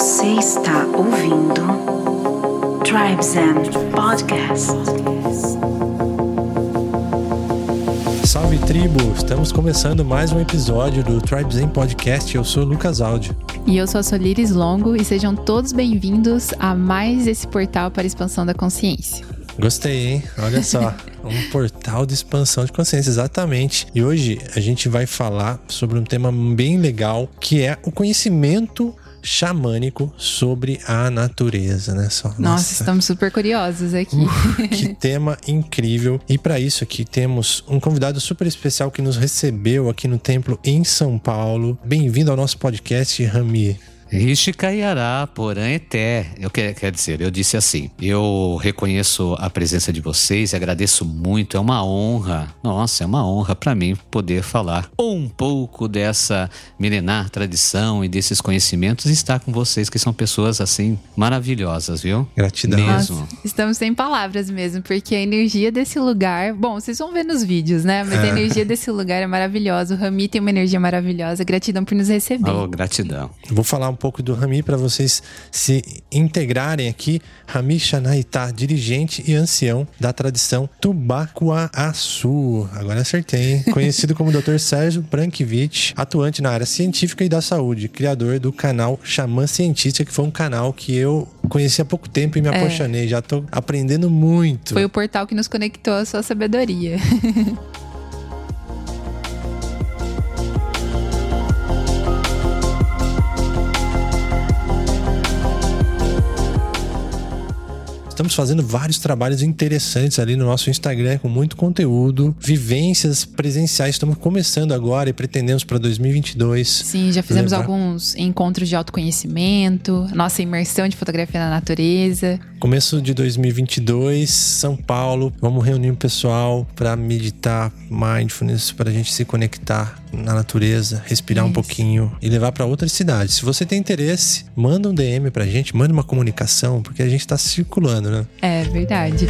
Você está ouvindo Tribes and Podcast. Salve tribo! Estamos começando mais um episódio do Tribes Zen Podcast. Eu sou o Lucas Áudio. E eu sou a Solires Longo e sejam todos bem-vindos a mais esse portal para a expansão da consciência. Gostei, hein? Olha só. um portal de expansão de consciência, exatamente. E hoje a gente vai falar sobre um tema bem legal que é o conhecimento xamânico sobre a natureza, né? Só, nossa, nossa, estamos super curiosos aqui. Uh, que tema incrível. E para isso aqui temos um convidado super especial que nos recebeu aqui no templo em São Paulo. Bem-vindo ao nosso podcast, Rami. Rishikayará, porém eté. Eu quer, quer dizer, eu disse assim: eu reconheço a presença de vocês e agradeço muito. É uma honra, nossa, é uma honra para mim poder falar um pouco dessa milenar tradição e desses conhecimentos e estar com vocês, que são pessoas assim maravilhosas, viu? Gratidão. Mesmo. Nossa, estamos sem palavras mesmo, porque a energia desse lugar. Bom, vocês vão ver nos vídeos, né? Mas é. a energia desse lugar é maravilhosa. O Rami tem uma energia maravilhosa. Gratidão por nos receber. Oh, gratidão. Vou falar um pouco do Rami para vocês se integrarem aqui. Rami Xanaitá, dirigente e ancião da tradição Tubacuaçu. Agora acertei, hein? Conhecido como Dr. Sérgio Brankiewicz, atuante na área científica e da saúde, criador do canal Xamã Cientista, que foi um canal que eu conheci há pouco tempo e me é. apaixonei. É. Já tô aprendendo muito. Foi o portal que nos conectou à sua sabedoria. estamos fazendo vários trabalhos interessantes ali no nosso Instagram com muito conteúdo, vivências presenciais. Estamos começando agora e pretendemos para 2022. Sim, já fizemos alguns encontros de autoconhecimento, nossa imersão de fotografia na natureza. Começo de 2022, São Paulo. Vamos reunir o pessoal para meditar mindfulness, para a gente se conectar na natureza, respirar Isso. um pouquinho e levar para outras cidades. Se você tem interesse, manda um DM pra gente, manda uma comunicação, porque a gente está circulando, né? É verdade.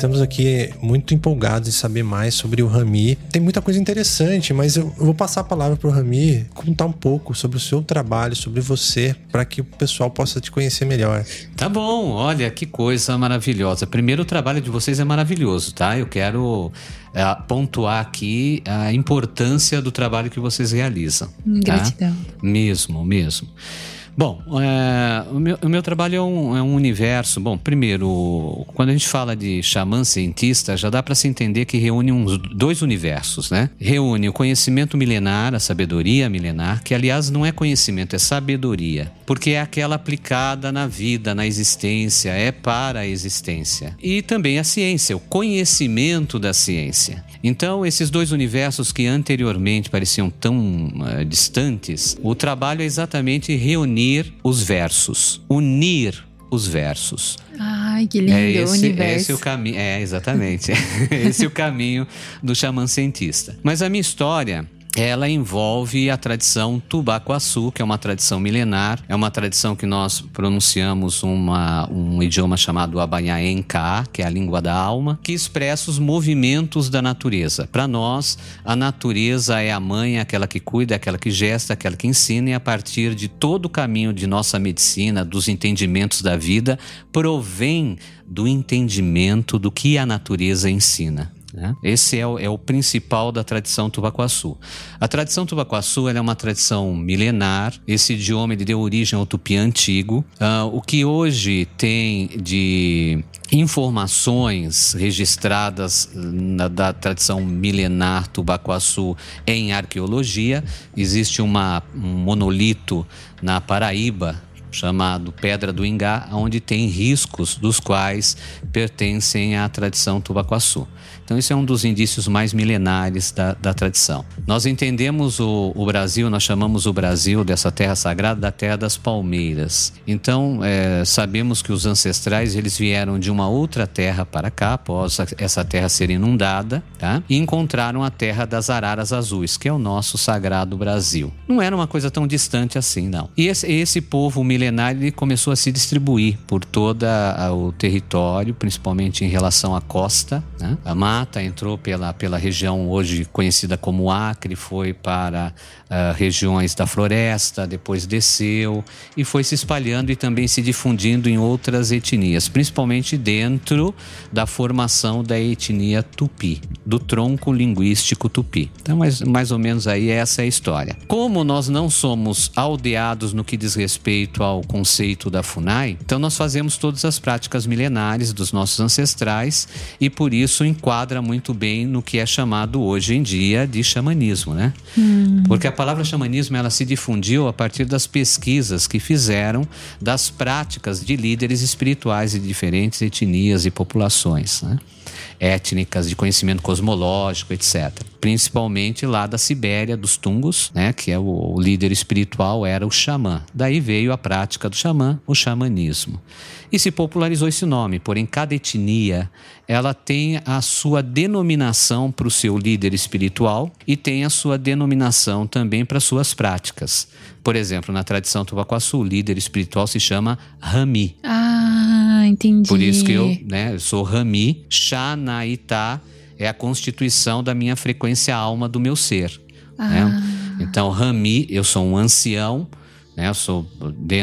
Estamos aqui muito empolgados em saber mais sobre o Rami. Tem muita coisa interessante, mas eu vou passar a palavra para o Rami contar um pouco sobre o seu trabalho, sobre você, para que o pessoal possa te conhecer melhor. Tá bom, olha que coisa maravilhosa. Primeiro, o trabalho de vocês é maravilhoso, tá? Eu quero é, pontuar aqui a importância do trabalho que vocês realizam. Tá? Gratidão. Mesmo, mesmo. Bom, é, o, meu, o, meu, trabalho é um, é um, universo. Bom, primeiro, quando a gente fala de xamã cientista, já dá para se entender que reúne uns dois universos, né? Reúne o conhecimento milenar, a sabedoria milenar, que aliás não é conhecimento, é sabedoria, porque é aquela aplicada na vida, na existência, é para a existência. E também a ciência, o conhecimento da ciência. Então, esses dois universos que anteriormente pareciam tão uh, distantes, o trabalho é exatamente reunir os versos, unir os versos. Ai, que lindo, é esse, universo. Esse é o caminho, é exatamente. esse é o caminho do xamã cientista. Mas a minha história ela envolve a tradição Tubacuaçu, que é uma tradição milenar, é uma tradição que nós pronunciamos uma, um idioma chamado Abanhaenka, que é a língua da alma, que expressa os movimentos da natureza. Para nós, a natureza é a mãe, é aquela que cuida, é aquela que gesta, é aquela que ensina, e a partir de todo o caminho de nossa medicina, dos entendimentos da vida, provém do entendimento do que a natureza ensina. Né? Esse é o, é o, principal da tradição tubacuaçu. A tradição tubacuaçu é uma tradição milenar. Esse idioma ele deu origem ao tupi antigo. Uh, o que hoje tem de informações registradas na, da tradição milenar tubacuaçu em arqueologia. Existe uma, um monolito na Paraíba chamado Pedra do Ingá, onde tem riscos dos quais pertencem à tradição tubacuaçu. Então, isso é um dos indícios mais milenares da, da tradição. Nós entendemos o, o, Brasil, nós chamamos o Brasil dessa terra sagrada da terra das palmeiras. Então, é, sabemos que os ancestrais eles vieram de uma outra terra para cá, após essa terra ser inundada, tá? e encontraram a terra das araras azuis, que é o nosso sagrado Brasil. Não era uma coisa tão distante assim, não. E esse, esse povo milenar milenar ele começou a se distribuir por todo o território, principalmente em relação à costa. Né? A mata entrou pela, pela região hoje conhecida como Acre, foi para uh, regiões da floresta, depois desceu e foi se espalhando e também se difundindo em outras etnias, principalmente dentro da formação da etnia tupi, do tronco linguístico tupi. Então, mais, mais ou menos aí essa é a história. Como nós não somos aldeados no que diz respeito ao conceito da FUNAI, então nós fazemos todas as práticas milenares dos nossos ancestrais e por isso enquadra muito bem no que é chamado hoje em dia de xamanismo, né? Hum. Porque a palavra xamanismo ela se difundiu a partir das pesquisas que fizeram das práticas de líderes espirituais de diferentes etnias e populações. Né? Étnicas, de conhecimento cosmológico, etc. Principalmente lá da Sibéria, dos Tungos, né, que é o, o líder espiritual, era o xamã. Daí veio a prática do xamã, o xamanismo. E se popularizou esse nome, porém cada etnia ela tem a sua denominação para o seu líder espiritual e tem a sua denominação também para suas práticas. Por exemplo, na tradição tubacuaçu, o líder espiritual se chama Rami. Ah, entendi. Por isso que eu, né, eu sou Rami, Xanaitá é a constituição da minha frequência alma do meu ser. Né? Ah. Né? Então, Rami, eu sou um ancião, né? eu sou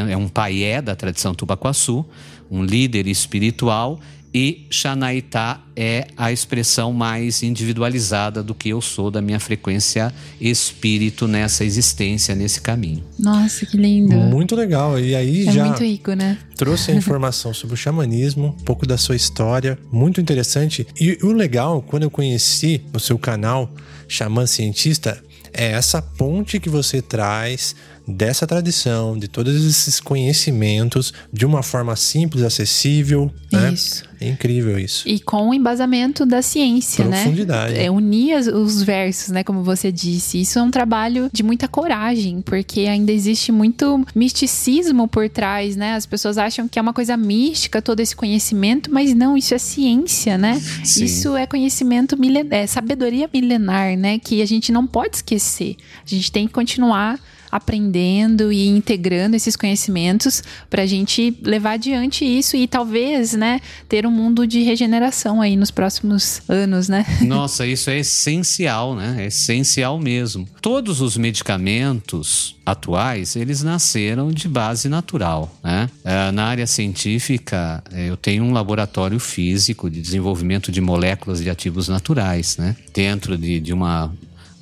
é um paié da tradição tubacuaçu, um líder espiritual e Xanaitá é a expressão mais individualizada do que eu sou, da minha frequência espírito nessa existência, nesse caminho. Nossa, que lindo. Muito legal. E aí é já muito rico, né? trouxe a informação sobre o xamanismo, um pouco da sua história, muito interessante. E o legal, quando eu conheci o seu canal Xamã Cientista, é essa ponte que você traz dessa tradição, de todos esses conhecimentos, de uma forma simples, acessível. Né? Isso. É incrível isso. E com o embasamento da ciência, Profundidade. né? É unir os versos, né? Como você disse. Isso é um trabalho de muita coragem, porque ainda existe muito misticismo por trás, né? As pessoas acham que é uma coisa mística todo esse conhecimento, mas não, isso é ciência, né? Sim. Isso é conhecimento milenar, é sabedoria milenar, né? Que a gente não pode esquecer. A gente tem que continuar aprendendo e integrando esses conhecimentos para a gente levar adiante isso e talvez, né, ter um mundo de regeneração aí nos próximos anos, né? Nossa, isso é essencial, né? É essencial mesmo. Todos os medicamentos atuais, eles nasceram de base natural, né? É, na área científica, é, eu tenho um laboratório físico de desenvolvimento de moléculas de ativos naturais, né? Dentro de, de uma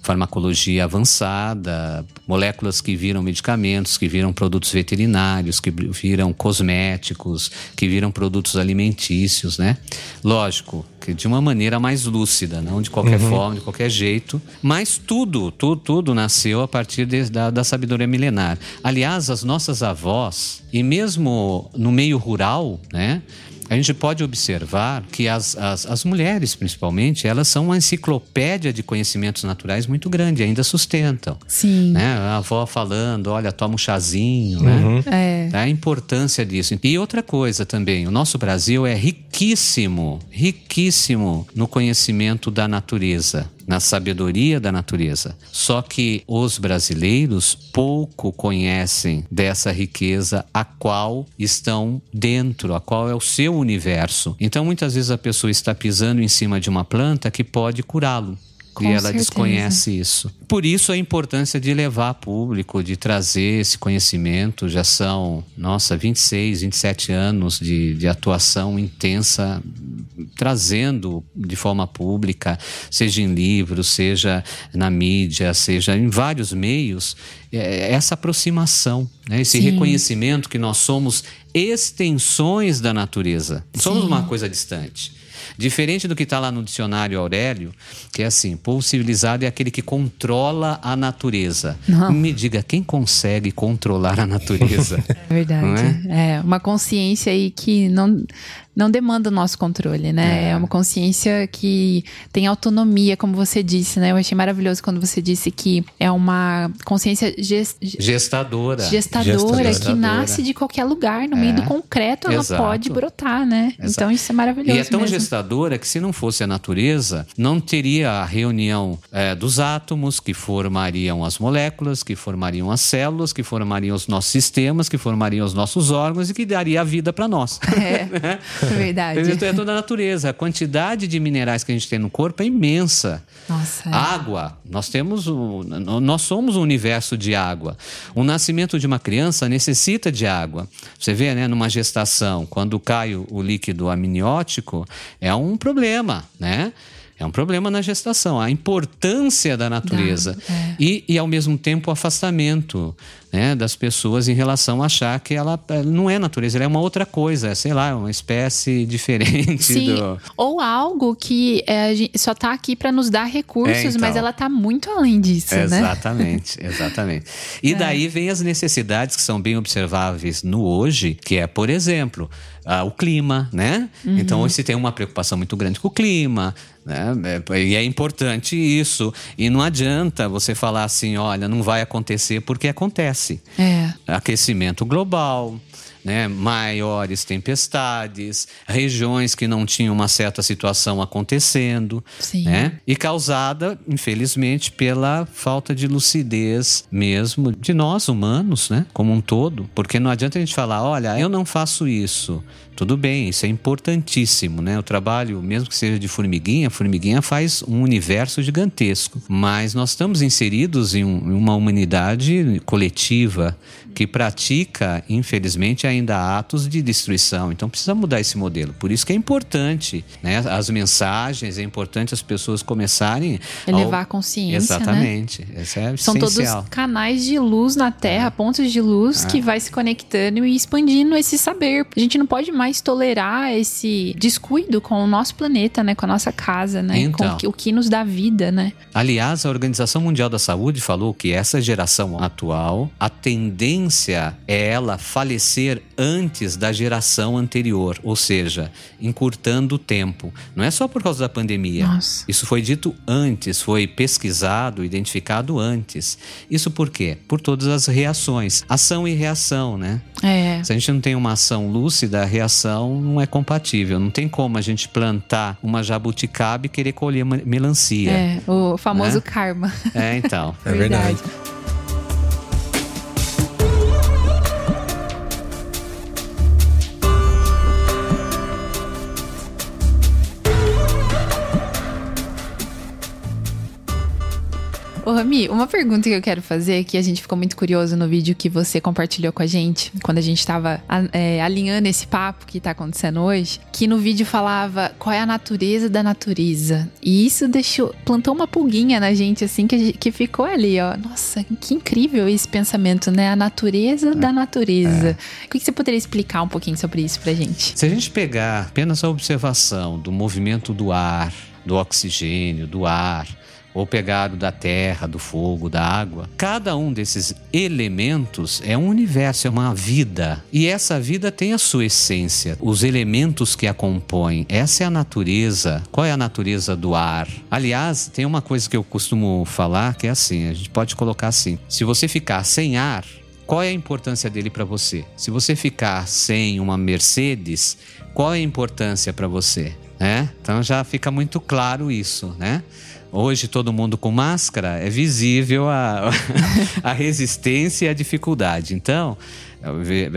farmacologia avançada, moléculas que viram medicamentos, que viram produtos veterinários, que viram cosméticos, que viram produtos alimentícios, né? Lógico, que de uma maneira mais lúcida, não de qualquer uhum. forma, de qualquer jeito, mas tudo, tudo, tudo nasceu a partir de, da, da sabedoria milenar. Aliás, as nossas avós, e mesmo no meio rural, né? A gente pode observar que as, as, as, mulheres, principalmente, elas são uma enciclopédia de conhecimentos naturais muito grande, ainda sustentam. Sim. Né? A avó falando, olha, toma um chazinho, né? uhum. né? É. A importância disso. E outra coisa também, o nosso Brasil é riquíssimo, riquíssimo no conhecimento da natureza na sabedoria da natureza. Só que os brasileiros pouco conhecem dessa riqueza a qual estão dentro, a qual é o seu universo. Então muitas vezes a pessoa está pisando em cima de uma planta que pode curá-lo. Com e ela certeza. desconhece isso. Por isso a importância de levar a público, de trazer esse conhecimento. Já são, nossa, 26, 27 anos de, de atuação intensa, trazendo de forma pública, seja em livros, seja na mídia, seja em vários meios, é, essa aproximação, né? esse Sim. reconhecimento que nós somos extensões da natureza. Não somos uma coisa distante. Diferente do que está lá no dicionário Aurélio, que é assim: povo civilizado é aquele que controla a natureza. Não. Me diga, quem consegue controlar a natureza? É verdade. É? é? uma consciência aí que não não demanda o nosso controle, né? É. é. uma consciência que tem autonomia, como você disse, né? Eu achei maravilhoso quando você disse que é uma consciência gest... gestadora. gestadora. Gestadora que nasce de qualquer lugar, no é. meio do concreto, ela Exato. pode brotar, né? Exato. Então isso é maravilhoso. E é tão mesmo. gestadora que se não fosse a natureza, não teria a reunião é, dos átomos que formariam as moléculas, que formariam as células, que formariam os nossos sistemas, que formariam os nossos órgãos e que daria a vida para nós. É, é verdade. Então é toda a natureza. A quantidade de minerais que a gente tem no corpo é imensa. Nossa. É. Água. Nós temos o, nós somos um universo de água. O nascimento de uma criança necessita de água. Você vê, né, numa gestação, quando cai o, o líquido amniótico, é um problema, né? É um problema na gestação, a importância da natureza é. e, e, ao mesmo tempo, o afastamento né, das pessoas em relação a achar que ela não é natureza, ela é uma outra coisa, é, sei lá, uma espécie diferente. Sim, do... ou algo que é, só está aqui para nos dar recursos, é, então. mas ela está muito além disso, exatamente, né? Exatamente, exatamente. E é. daí vem as necessidades que são bem observáveis no hoje, que é, por exemplo, ah, o clima, né? Uhum. Então hoje se tem uma preocupação muito grande com o clima, né? É, e é importante isso. E não adianta você falar assim, olha, não vai acontecer porque acontece. É. Aquecimento global, né, maiores tempestades, regiões que não tinham uma certa situação acontecendo, né, e causada, infelizmente, pela falta de lucidez mesmo de nós humanos, né, como um todo, porque não adianta a gente falar, olha, eu não faço isso, tudo bem, isso é importantíssimo, né? O trabalho, mesmo que seja de formiguinha, formiguinha faz um universo gigantesco. Mas nós estamos inseridos em, um, em uma humanidade coletiva que pratica, infelizmente, ainda atos de destruição. Então precisa mudar esse modelo. Por isso que é importante, né? As mensagens, é importante as pessoas começarem elevar ao... a consciência. Né? Exatamente. Né? Isso é São essencial. todos canais de luz na Terra, é. pontos de luz é. que vai se conectando e expandindo esse saber. A gente não pode mais mais tolerar esse descuido com o nosso planeta, né? Com a nossa casa, né? Então, com o que, o que nos dá vida, né? Aliás, a Organização Mundial da Saúde falou que essa geração atual, a tendência é ela falecer antes da geração anterior, ou seja, encurtando o tempo. Não é só por causa da pandemia. Nossa. Isso foi dito antes, foi pesquisado, identificado antes. Isso por quê? Por todas as reações. Ação e reação, né? É. Se a gente não tem uma ação lúcida, a reação não é compatível. Não tem como a gente plantar uma jabuticaba e querer colher melancia. É, o famoso né? karma. É, então. é verdade. Rami, uma pergunta que eu quero fazer, que a gente ficou muito curioso no vídeo que você compartilhou com a gente, quando a gente estava é, alinhando esse papo que está acontecendo hoje, que no vídeo falava qual é a natureza da natureza. E isso deixou, plantou uma pulguinha na gente, assim, que, que ficou ali, ó. Nossa, que incrível esse pensamento, né? A natureza é. da natureza. É. O que você poderia explicar um pouquinho sobre isso pra gente? Se a gente pegar apenas a observação do movimento do ar, do oxigênio, do ar, ou pegado da terra, do fogo, da água. Cada um desses elementos é um universo, é uma vida. E essa vida tem a sua essência, os elementos que a compõem. Essa é a natureza. Qual é a natureza do ar? Aliás, tem uma coisa que eu costumo falar que é assim: a gente pode colocar assim: se você ficar sem ar, qual é a importância dele para você? Se você ficar sem uma Mercedes, qual é a importância para você? É? Então já fica muito claro isso, né? Hoje todo mundo com máscara, é visível a, a resistência e a dificuldade. Então,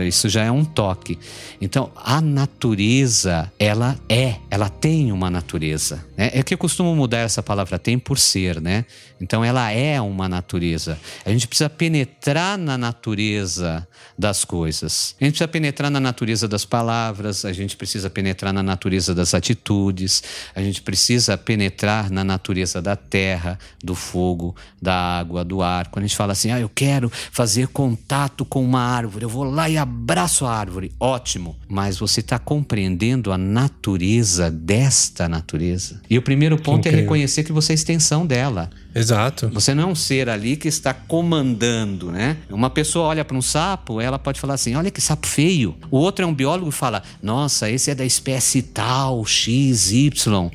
isso já é um toque. Então, a natureza, ela é, ela tem uma natureza. Né? É que eu costumo mudar essa palavra tem por ser, né? Então, ela é uma natureza. A gente precisa penetrar na natureza das coisas. A gente precisa penetrar na natureza das palavras, a gente precisa penetrar na natureza das atitudes, a gente precisa penetrar na natureza da terra, do fogo, da água, do ar. Quando a gente fala assim, ah, eu quero fazer contato com uma árvore, eu vou lá e abraço a árvore. Ótimo, mas você está compreendendo a natureza desta natureza. E o primeiro ponto é reconhecer que você é extensão dela. Exato. Você não é um ser ali que está comandando, né? Uma pessoa olha para um sapo, ela pode falar assim: olha que sapo feio. O outro é um biólogo e fala: nossa, esse é da espécie tal, X, Y.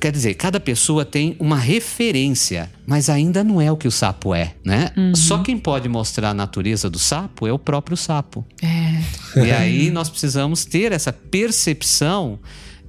Quer dizer, cada pessoa tem uma referência, mas ainda não é o que o sapo é, né? Só quem pode mostrar a natureza do sapo é o próprio sapo. É. E aí nós precisamos ter essa percepção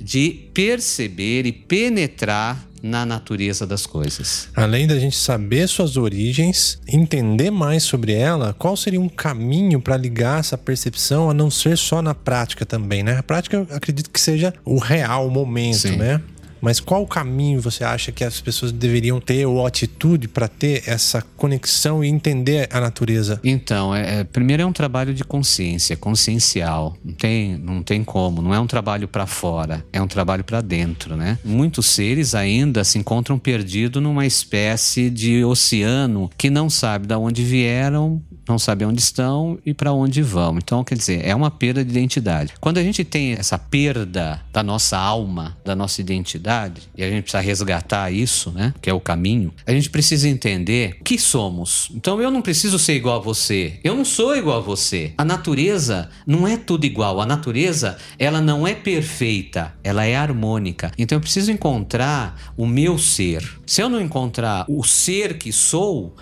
de perceber e penetrar na natureza das coisas. Além da gente saber suas origens, entender mais sobre ela, qual seria um caminho para ligar essa percepção a não ser só na prática também, né? A prática eu acredito que seja o real momento, Sim. né? Mas qual caminho você acha que as pessoas deveriam ter ou atitude para ter essa conexão e entender a natureza? Então, é, é- primeiro é um trabalho de consciência, consciencial. Não tem, não tem como. Não é um trabalho para fora, é um trabalho para dentro, né? Muitos seres ainda se encontram perdidos numa espécie de oceano que não sabe de onde vieram, não sabe onde estão e para onde vão. Então, quer dizer, é uma perda de identidade. Quando a gente tem essa perda da nossa alma, da nossa identidade, e a gente precisa resgatar isso, né? Que é o caminho, a gente precisa entender que somos. Então, eu não preciso ser igual a você. Eu não sou igual a você. A natureza não é tudo igual. A natureza, ela não é perfeita, ela é harmônica. Então, eu preciso encontrar o meu ser. Se eu não encontrar o ser que sou,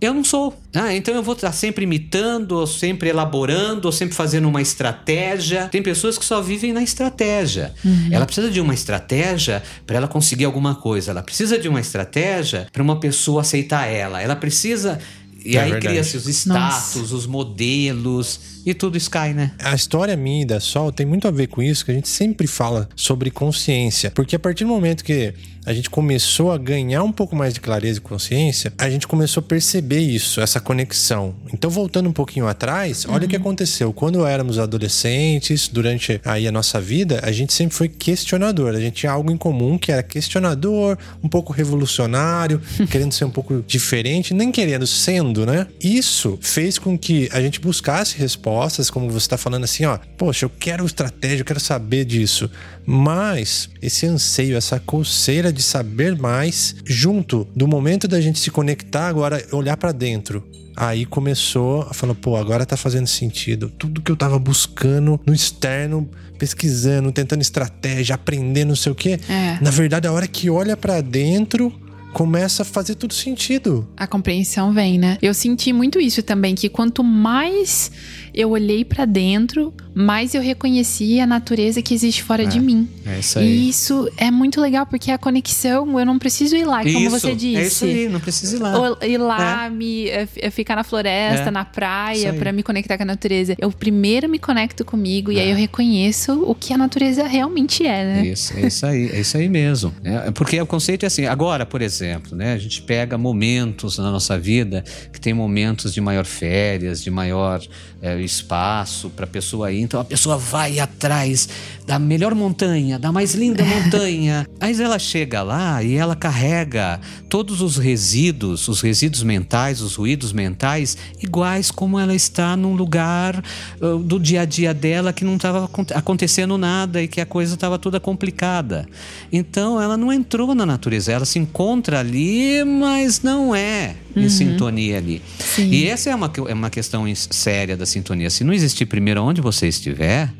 eu não sou. Ah, então eu vou estar sempre imitando, ou sempre elaborando, ou sempre fazendo uma estratégia. Tem pessoas que só vivem na estratégia. Ela precisa de uma estratégia para ela conseguir alguma coisa. Ela precisa de uma estratégia para uma pessoa aceitar ela. Ela precisa. E É aí cria-se os status, os modelos, e tudo cai, né? A história minha e da Sol tem muito a ver com isso, que a gente sempre fala sobre consciência. Porque a partir do momento que a gente começou a ganhar um pouco mais de clareza e consciência, a gente começou a perceber isso, essa conexão. Então, voltando um pouquinho atrás, olha o que aconteceu. Quando éramos adolescentes, durante aí a nossa vida, a gente sempre foi questionador. A gente tinha algo em comum que era questionador, um pouco revolucionário, querendo ser um pouco diferente, nem querendo, sendo, né? Isso fez com que a gente buscasse respostas, como você está falando assim, ó, poxa, eu quero estratégia, eu quero saber disso. Mas esse anseio, essa coceira de saber mais, junto do momento da gente se conectar agora, olhar para dentro. Aí começou a falar, pô, agora tá fazendo sentido. Tudo que eu tava buscando no externo, pesquisando, tentando estratégia, aprendendo, não sei o quê. É. Na verdade, a hora que olha para dentro, começa a fazer tudo sentido. A compreensão vem, né? Eu senti muito isso também, que quanto mais eu olhei pra dentro, mais eu reconheci a natureza que existe fora de mim. É isso E isso é muito legal, porque a conexão, eu não preciso ir lá, como Isso, você disse. É isso aí, não precisa ir lá. Ou ir lá, me, eh, f- eh, ficar na floresta, É. na praia, aí. pra me conectar com a natureza. Eu primeiro me conecto comigo e aí eu reconheço o que a natureza realmente é, né? Isso, é isso aí, é isso aí mesmo. É, porque o conceito é assim, agora, por exemplo, né, a gente pega momentos na nossa vida que tem momentos de maior férias, de maior é, espaço para a pessoa ir. Então a pessoa vai atrás da melhor montanha, da mais linda montanha. Aí ela chega lá e ela carrega todos os resíduos, os resíduos mentais, os ruídos mentais, iguais como ela está num lugar uh, do dia a dia dela que não estava acontecendo nada e que a coisa estava toda complicada. Então ela não entrou na natureza, ela se encontra ali, mas não é em sintonia ali. Sim. E essa é uma, é uma questão séria da sintonia. Se não existir primeiro onde você estiver,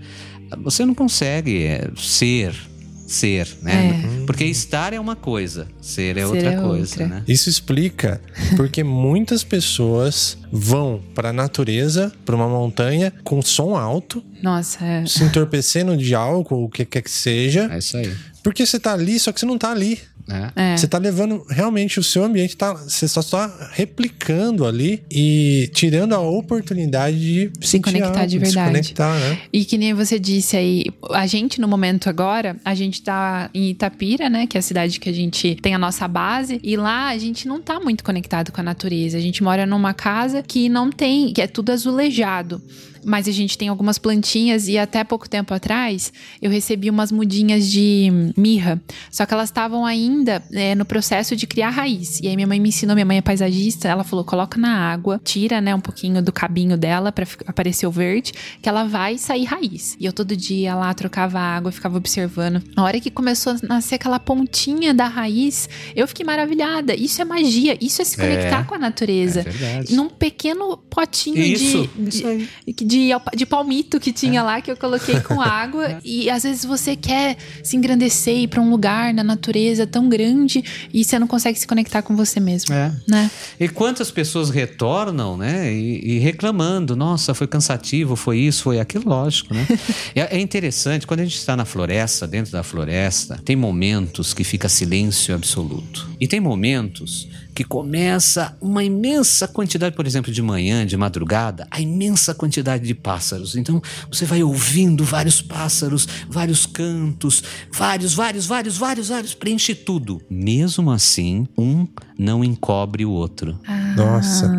você não consegue é, ser. Ser, né? Porque estar é uma coisa, ser é Ser outra é coisa, outra. né? Isso explica porque muitas pessoas vão para a natureza, para uma montanha com som alto, Nossa, é. se entorpecendo de álcool, o que quer que seja, É isso aí. porque você tá ali, só que você não tá ali. Né? É. Você tá levando realmente o seu ambiente, tá, você só está replicando ali e tirando a oportunidade de Se sentir conectar de algo, verdade. Se conectar, né? E que nem você disse aí, a gente no momento agora, a gente tá em Itapira, né? Que é a cidade que a gente tem a nossa base. E lá a gente não tá muito conectado com a natureza. A gente mora numa casa que não tem, que é tudo azulejado. Mas a gente tem algumas plantinhas e até pouco tempo atrás eu recebi umas mudinhas de mirra. Só que elas estavam ainda é, no processo de criar raiz. E aí minha mãe me ensinou, minha mãe é paisagista, ela falou: coloca na água, tira, né, um pouquinho do cabinho dela para aparecer o verde, que ela vai sair raiz. E eu todo dia lá trocava água, ficava observando. A hora que começou a nascer aquela pontinha da raiz, eu fiquei maravilhada. Isso é magia, isso é se conectar É. com a natureza. É verdade. Num pequeno potinho Isso, de, isso de, aí. De, de palmito que tinha lá, que eu coloquei com água. E às vezes você quer se engrandecer e ir pra um lugar na natureza tão grande e você não consegue se conectar com você mesmo. É. Né? E quantas pessoas retornam, né? E, e reclamando, nossa, foi cansativo, foi isso, foi aquilo, lógico, né? é, é interessante, quando a gente está na floresta, dentro da floresta, tem momentos que fica silêncio absoluto. E tem momentos que começa uma imensa quantidade, por exemplo, de manhã, de madrugada, a imensa quantidade de pássaros. Então você vai ouvindo vários pássaros, vários cantos, vários, vários, vários, vários, vários, preenche tudo. Mesmo assim, um não encobre o outro. Nossa.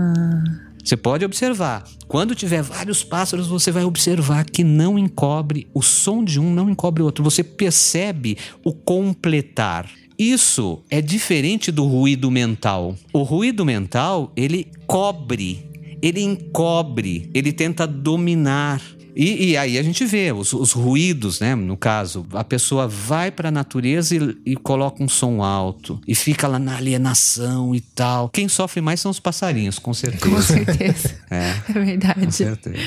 Você pode observar. Quando tiver vários pássaros, você vai observar que não encobre, o som de um não encobre o outro. Você percebe o completar. Isso é diferente do ruído mental. O ruído mental, ele cobre, ele encobre, ele tenta dominar. E, e aí a gente vê os, os ruídos, né? No caso, a pessoa vai para a natureza e, e coloca um som alto e fica lá na alienação e tal. Quem sofre mais são os passarinhos, com certeza. Com certeza. É, É verdade. com certeza.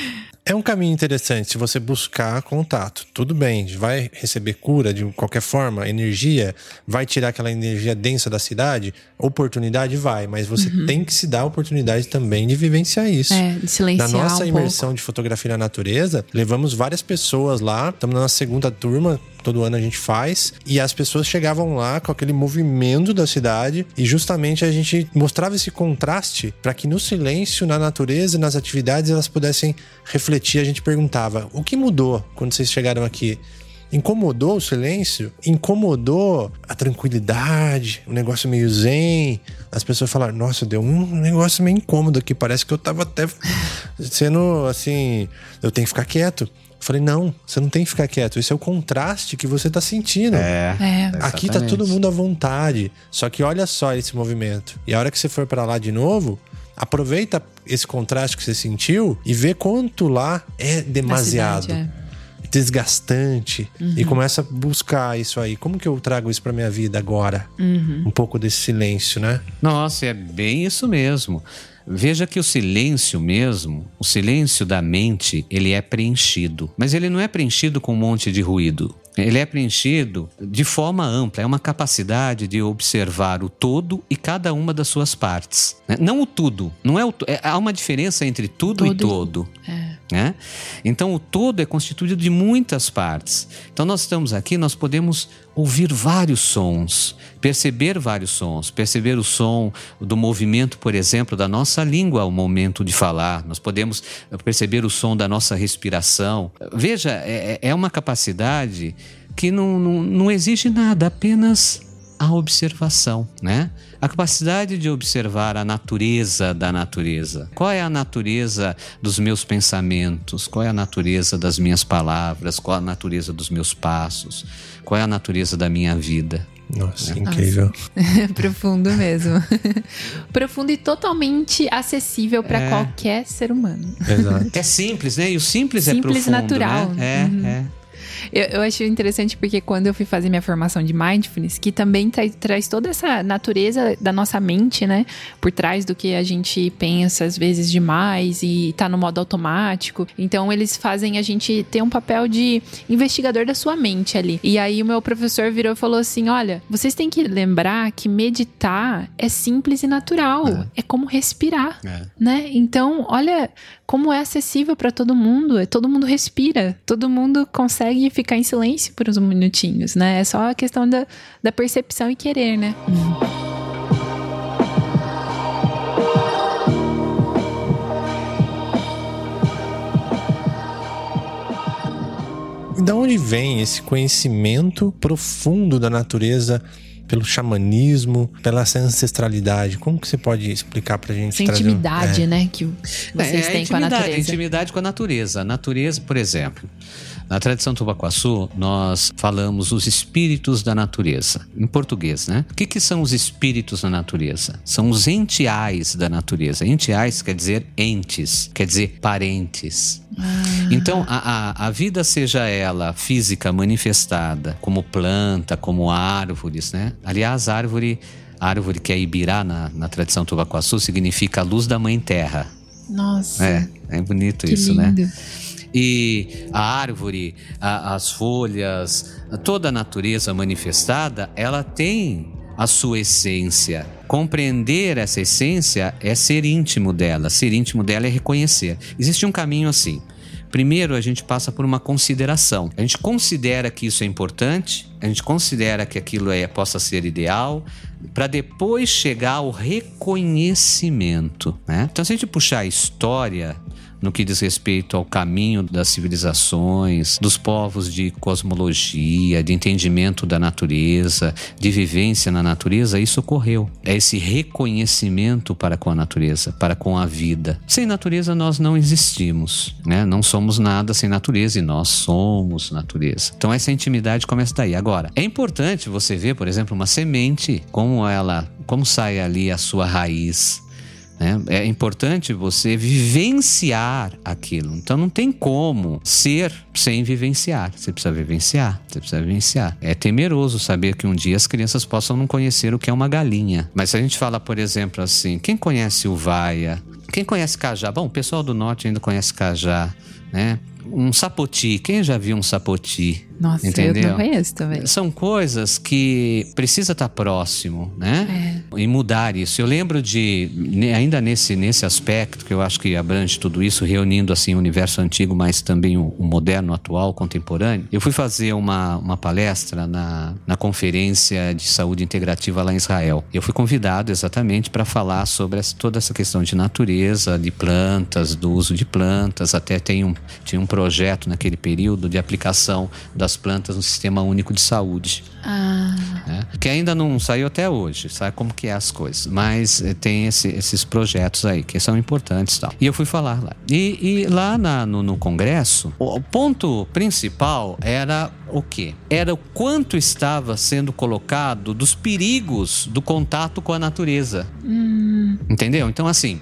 É um caminho interessante se você buscar contato. Tudo bem, vai receber cura de qualquer forma, energia, vai tirar aquela energia densa da cidade, oportunidade vai, mas você tem que se dar a oportunidade também de vivenciar isso. É, de silenciar Na nossa um imersão de fotografia na natureza, levamos várias pessoas lá, estamos na segunda turma, todo ano a gente faz, e as pessoas chegavam lá com aquele movimento da cidade e justamente a gente mostrava esse contraste para que no silêncio, na natureza, nas atividades elas pudessem refletir. A gente perguntava: "O que mudou quando vocês chegaram aqui?" Incomodou o silêncio? Incomodou a tranquilidade, o negócio meio zen? As pessoas falaram: Nossa, deu um negócio meio incômodo aqui. Parece que eu tava até sendo assim. Eu tenho que ficar quieto. Eu falei: Não, você não tem que ficar quieto. Esse é o contraste que você tá sentindo. É. É. Aqui tá todo mundo à vontade. Só que olha só esse movimento. E a hora que você for pra lá de novo, aproveita esse contraste que você sentiu e vê quanto lá é demasiado cidade, é. Desgastante e começa a buscar isso aí. Como que eu trago isso pra minha vida agora? Um pouco desse silêncio, né? Nossa, é bem isso mesmo. Veja que o silêncio mesmo, o silêncio da mente, ele é preenchido. Mas ele não é preenchido com um monte de ruído. Ele é preenchido de forma ampla, é uma capacidade de observar o todo e cada uma das suas partes. né? Não o tudo, não é o, é- há uma diferença entre tudo, e e- todo. né? Então o todo é constituído de muitas partes. Então nós estamos aqui, nós podemos ouvir vários sons, perceber vários sons, perceber o som do movimento, por exemplo, da nossa língua ao momento de falar. Nós podemos perceber o som da nossa respiração. Veja, é, é uma capacidade que não, não, não exige nada, apenas a observação, né? A capacidade de observar a natureza da natureza. Qual é a natureza dos meus pensamentos? Qual é a natureza das minhas palavras? Qual é a natureza dos meus passos? Qual é a natureza da minha vida? Nossa, incrível. Profundo mesmo. Profundo e totalmente acessível para É. qualquer ser humano. Exato. É simples, né? E o simples, é Simples e profundo, natural. né? É, é. Eu, eu acho interessante porque quando eu fui fazer minha formação de mindfulness, que também tra- traz toda essa natureza da nossa mente, né? Por trás do que a gente pensa às vezes demais e tá no modo automático. Então eles fazem a gente ter um papel de investigador da sua mente ali. E aí o meu professor virou e falou assim: olha, vocês têm que lembrar que meditar é simples e natural. É, como respirar É. né? Então, olha como é acessível para todo mundo. É, Todo mundo respira, todo mundo consegue ficar em silêncio por uns minutinhos, né? É só a questão da, da percepção e querer, né? E da onde vem esse conhecimento profundo da natureza pelo xamanismo, pela essa ancestralidade? Como que você pode explicar pra gente? Essa um- intimidade, É. né? Que vocês É, têm com a natureza. intimidade com a natureza. A natureza, por exemplo, Na tradição tubacuaçu, nós falamos os espíritos da natureza, em português, né? O que, que são os espíritos da natureza? São os entiais da natureza. Entiais quer dizer entes, quer dizer parentes. Ah. Então, a, a, a, vida, seja ela física manifestada, como planta, como árvores, né? Aliás, árvore, árvore que é Ibirá na, na tradição tubacuaçu, significa a luz da mãe terra. Nossa. É, é bonito isso, lindo. né? E a árvore, a, as folhas, toda a natureza manifestada, ela tem a sua essência. Compreender essa essência é ser íntimo dela. Ser íntimo dela é reconhecer. Existe um caminho assim. Primeiro, a gente passa por uma consideração. A gente considera que isso é importante, a gente considera que aquilo é, possa ser ideal, para depois chegar ao reconhecimento. Né? Então, se a gente puxar a história no que diz respeito ao caminho das civilizações, dos povos de cosmologia, de entendimento da natureza, de vivência na natureza, isso ocorreu. É esse reconhecimento para com a natureza, para com a vida. Sem natureza nós não existimos, né? Não somos nada sem natureza e nós somos natureza. Então essa intimidade começa daí. Agora, é importante você ver, por exemplo, uma semente, como ela, como sai ali a sua raiz, né? É importante você vivenciar aquilo. Então não tem como ser sem vivenciar. Você precisa vivenciar. Você precisa vivenciar. É temeroso saber que um dia as crianças possam não conhecer o que é uma galinha. Mas se a gente fala, por exemplo, assim, quem conhece o vaia? Quem conhece cajá? Bom, o pessoal do norte ainda conhece cajá, né? Um sapoti. Quem já viu um sapoti? Nossa, Entendeu? eu não conheço também. São coisas que precisa estar próximo, né? É. E mudar isso. Eu lembro de, ainda nesse, nesse aspecto, que eu acho que abrange tudo isso, reunindo assim o universo antigo, mas também o, o moderno, atual, contemporâneo. Eu fui fazer uma, uma palestra na, na Conferência de Saúde Integrativa lá em Israel. Eu fui convidado exatamente para falar sobre essa, toda essa questão de natureza, de plantas, do uso de plantas. Até tem um, tinha um projeto naquele período de aplicação da das plantas no Sistema Único de Saúde. Ah. Né? Que ainda não saiu até hoje, sabe como que é as coisas. Mas eh, tem esse, esses projetos aí que são importantes tal. E eu fui falar lá. E, e lá na, no, no congresso, o ponto principal era o quê? Era o quanto estava sendo colocado dos perigos do contato com a natureza. Hum. Entendeu? Então, assim,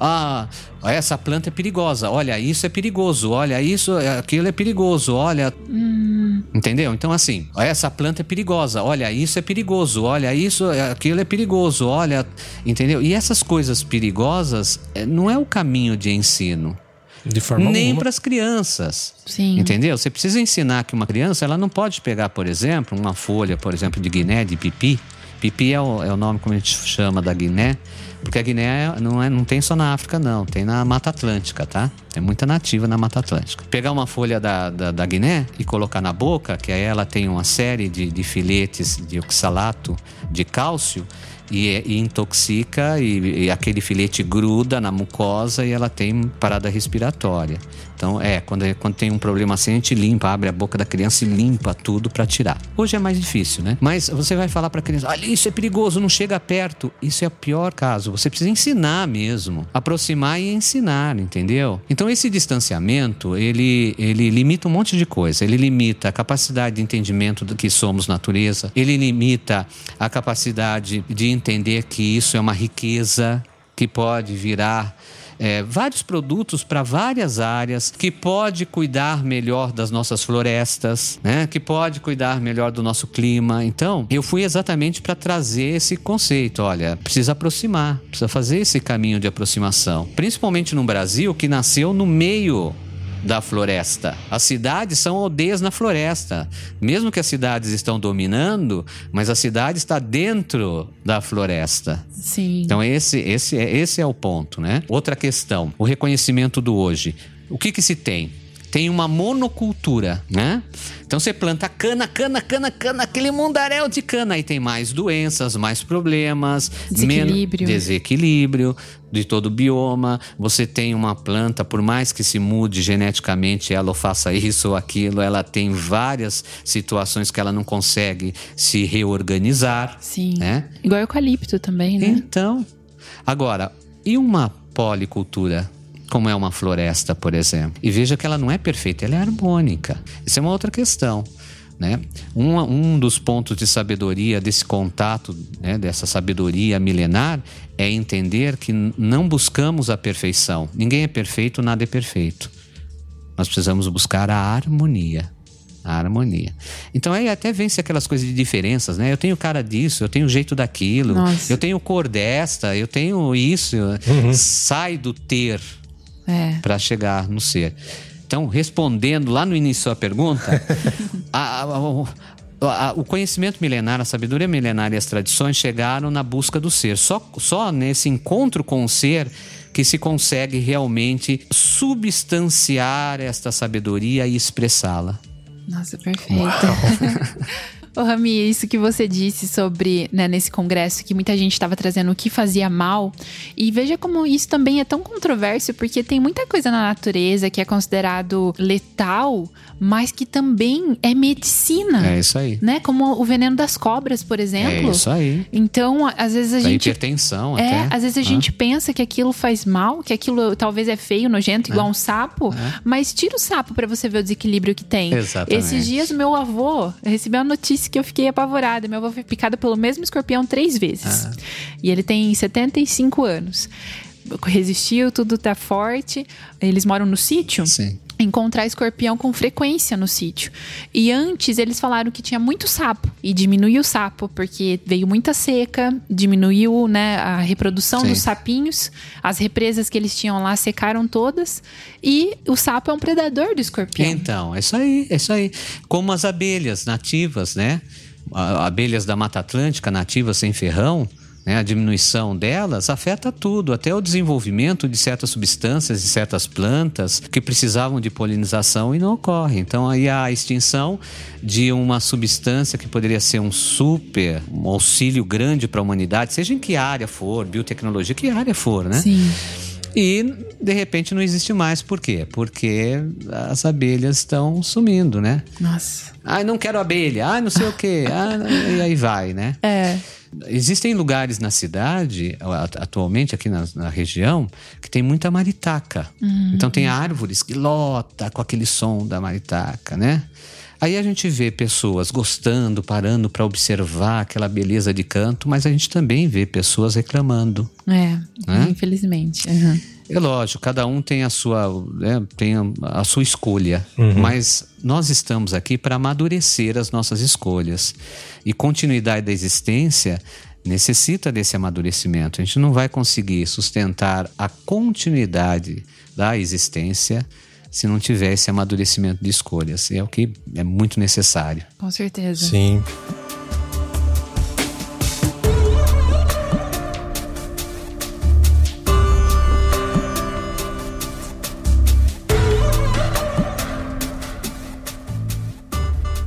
ah, essa planta é perigosa, olha, isso é perigoso, olha, isso, aquilo é perigoso, olha. Hum. Entendeu? Então, assim, essa planta é perigosa, olha, isso é perigoso, olha, isso, aquilo é perigoso, olha. Entendeu? E essas coisas perigosas eh, não é o caminho de ensino. De forma Nem para as crianças. Sim. Entendeu? Você precisa ensinar que uma criança ela não pode pegar, por exemplo, uma folha, por exemplo, de Guiné, de pipi. Pipi é o, é o nome como a gente chama da Guiné, porque a Guiné não, é, não tem só na África, não. Tem na Mata Atlântica, tá? Tem muita nativa na Mata Atlântica. Pegar uma folha da, da, da Guiné e colocar na boca, que aí ela tem uma série de, de filetes de oxalato de cálcio, e, e intoxica e, e, aquele filete gruda na mucosa e ela tem parada respiratória. Então, é, quando, quando tem um problema assim, a gente limpa, abre a boca da criança e limpa tudo para tirar. Hoje é mais difícil, né? Mas você vai falar para criança: olha, isso é perigoso, não chega perto. Isso é o pior caso. Você precisa ensinar mesmo, aproximar e ensinar, entendeu? Então, esse distanciamento, ele, ele limita um monte de coisa. Ele limita a capacidade de entendimento do que somos natureza, ele limita a capacidade de entender que isso é uma riqueza que pode virar é, vários produtos para várias áreas, que pode cuidar melhor das nossas florestas, né? que pode cuidar melhor do nosso clima. Então, eu fui exatamente para trazer esse conceito. Olha, precisa aproximar, precisa fazer esse caminho de aproximação. Principalmente no Brasil, que nasceu no meio da floresta. As cidades são aldeias na floresta. Mesmo que as cidades estão dominando, mas a cidade está dentro da floresta. Sim. Então esse, esse, é, esse é o ponto, né? Outra questão, o reconhecimento do hoje. O que que se tem? Tem uma monocultura, né? Então você planta cana, cana, cana, cana, aquele mundaréu de cana. Aí tem mais doenças, mais problemas, desequilíbrio, desequilíbrio de todo o bioma. Você tem uma planta, por mais que se mude geneticamente, ela faça isso ou aquilo, ela tem várias situações que ela não consegue se reorganizar. Sim. Né? Igual eucalipto também, né? Então, agora, e uma policultura? Como é uma floresta, por exemplo. E veja que ela não é perfeita, ela é harmônica. Isso é uma outra questão. Né? Um, um dos pontos de sabedoria, desse contato, né, dessa sabedoria milenar, é entender que não buscamos a perfeição. Ninguém é perfeito, nada é perfeito. Nós precisamos buscar a harmonia. A harmonia. Então aí até vence aquelas coisas de diferenças, né? Eu tenho cara disso, eu tenho jeito daquilo, Nossa. eu tenho cor desta, eu tenho isso. Sai do ter É. para chegar no ser. Então, respondendo lá no início a pergunta, a- a- a- a- o conhecimento milenar, a sabedoria milenar e as tradições chegaram na busca do ser. Só, só nesse encontro com o ser que se consegue realmente substanciar esta sabedoria e expressá-la. Nossa, perfeito. Ô, Rami, isso que você disse sobre, né, nesse congresso, que muita gente estava trazendo o que fazia mal. E veja como isso também é tão controverso, porque tem muita coisa na natureza que é considerado letal, mas que também é medicina. É isso aí. Né? Como o veneno das cobras, por É exemplo. isso aí. Então, às vezes a Da gente. hipertensão É, até. às vezes a né? gente pensa que aquilo faz mal, que aquilo talvez é feio, nojento, igual um sapo, mas tira o sapo pra você ver o desequilíbrio que tem. Exatamente. Esses dias, meu avô recebeu uma notícia que eu fiquei apavorada. Meu avô foi picado pelo mesmo escorpião três vezes. E ele tem 75 anos. Resistiu, tudo tá forte. Eles moram no sítio Sim. Encontrar escorpião com frequência no sítio. E antes eles falaram que tinha muito sapo e diminuiu o sapo porque veio muita seca, diminuiu, né, a reprodução Sim. dos sapinhos, as represas que eles tinham lá secaram todas e o sapo é um predador do escorpião. Então, é isso aí, é isso aí. Como as abelhas nativas, né? Abelhas da Mata Atlântica nativas sem ferrão, né? A diminuição delas afeta tudo, até o desenvolvimento de certas substâncias, de certas plantas que precisavam de polinização e não ocorre. Então, aí a extinção de uma substância que poderia ser um super, um auxílio grande para a humanidade, seja em que área for, biotecnologia, que área for, né? Sim. E de repente não existe mais. Por quê? Porque as abelhas estão sumindo, né? Nossa. Ai, não quero abelha. Ai, não sei o quê. Ah, e aí vai, né? É. Existem lugares na cidade, atualmente aqui na, na região, que tem muita maritaca. Então tem árvores que lota com aquele som da maritaca, né? Aí a gente vê pessoas gostando, parando para observar aquela beleza de canto, mas a gente também vê pessoas reclamando. É, Né? infelizmente. Uhum. É lógico, cada um tem a sua, né, tem a, a sua escolha, mas nós estamos aqui para amadurecer as nossas escolhas. E continuidade da existência necessita desse amadurecimento. A gente não vai conseguir sustentar a continuidade da existência se não tiver esse amadurecimento de escolhas. É o que é muito necessário. Com certeza. Sim.